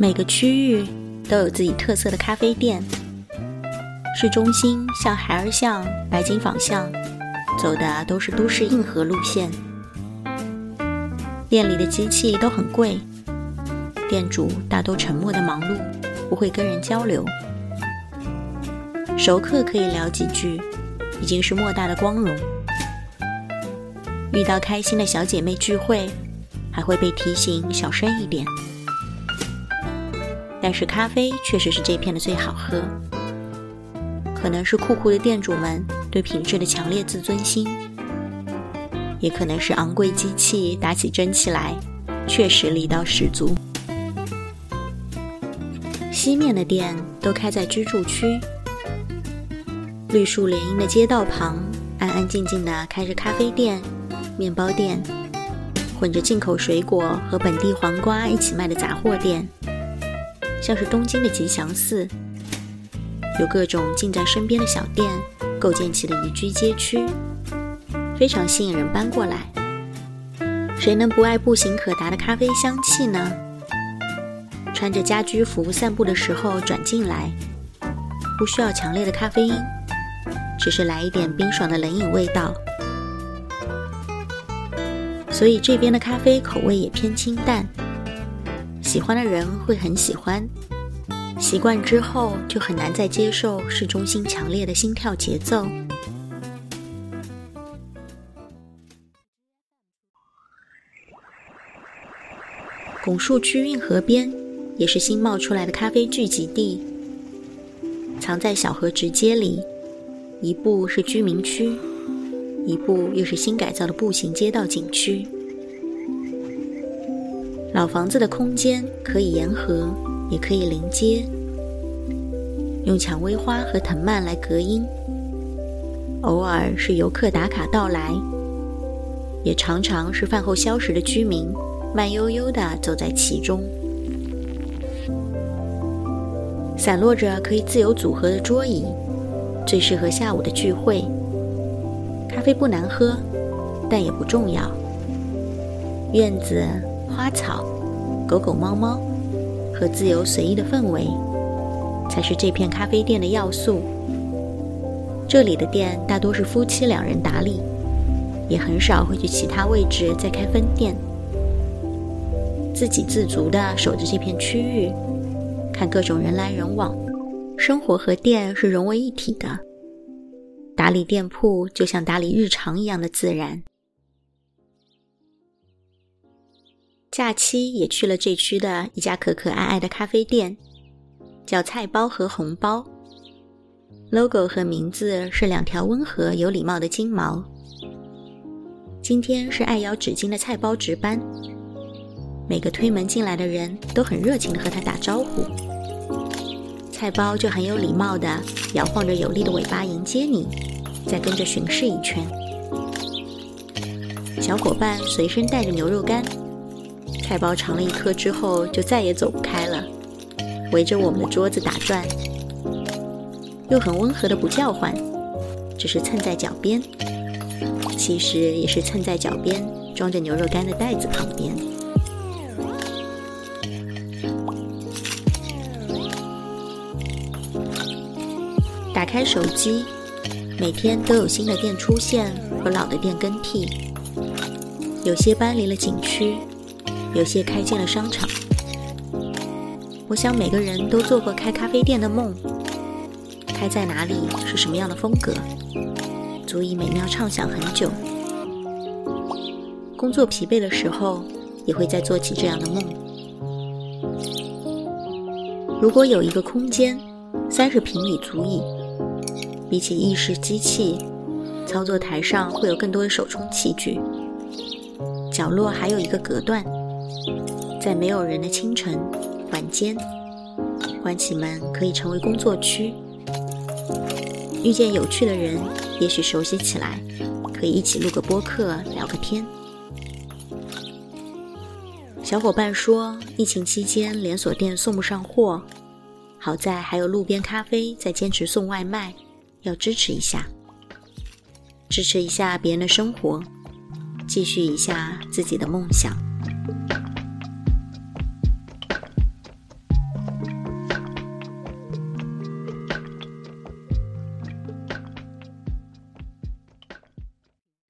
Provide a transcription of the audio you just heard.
每个区域都有自己特色的咖啡店。市中心像孩儿巷、白金坊巷，走的都是都市硬核路线。店里的机器都很贵，店主大都沉默的忙碌，不会跟人交流。熟客可以聊几句，已经是莫大的光荣。遇到开心的小姐妹聚会，还会被提醒小声一点。但是咖啡确实是这片的最好喝。可能是酷酷的店主们对品质的强烈自尊心，也可能是昂贵机器打起蒸汽来，确实力道十足。西面的店都开在居住区，绿树连荫的街道旁，安安静静的开着咖啡店、面包店，混着进口水果和本地黄瓜一起卖的杂货店，像是东京的吉祥寺。有各种近在身边的小店构建起了宜居街区，非常吸引人搬过来。谁能不爱步行可达的咖啡香气呢？穿着家居服散步的时候转进来，不需要强烈的咖啡因，只是来一点冰爽的冷饮味道。所以这边的咖啡口味也偏清淡，喜欢的人会很喜欢。习惯之后，就很难再接受市中心强烈的心跳节奏。拱墅区运河边也是新冒出来的咖啡聚集地，藏在小河直街里，一步是居民区，一步又是新改造的步行街道景区。老房子的空间可以沿河。也可以临街，用蔷薇花和藤蔓来隔音。偶尔是游客打卡到来，也常常是饭后消食的居民慢悠悠地走在其中。散落着可以自由组合的桌椅，最适合下午的聚会。咖啡不难喝，但也不重要。院子、花草、狗狗、猫猫。和自由随意的氛围，才是这片咖啡店的要素。这里的店大多是夫妻两人打理，也很少会去其他位置再开分店。自给自足地守着这片区域，看各种人来人往，生活和店是融为一体的。打理店铺就像打理日常一样的自然。假期也去了这区的一家可可爱爱的咖啡店，叫菜包和红包。logo 和名字是两条温和有礼貌的金毛。今天是爱咬纸巾的菜包值班，每个推门进来的人都很热情的和他打招呼。菜包就很有礼貌的摇晃着有力的尾巴迎接你，再跟着巡视一圈。小伙伴随身带着牛肉干。菜包尝了一颗之后，就再也走不开了，围着我们的桌子打转，又很温和的不叫唤，只是蹭在脚边，其实也是蹭在脚边装着牛肉干的袋子旁边。打开手机，每天都有新的店出现和老的店更替，有些搬离了景区。有些开进了商场。我想每个人都做过开咖啡店的梦，开在哪里，是什么样的风格，足以美妙畅想很久。工作疲惫的时候，也会再做起这样的梦。如果有一个空间，三十平米足矣。比起意式机器，操作台上会有更多的手冲器具。角落还有一个隔断。在没有人的清晨、晚间，关起门可以成为工作区。遇见有趣的人，也许熟悉起来，可以一起录个播客、聊个天。小伙伴说，疫情期间连锁店送不上货，好在还有路边咖啡在坚持送外卖，要支持一下，支持一下别人的生活，继续一下自己的梦想。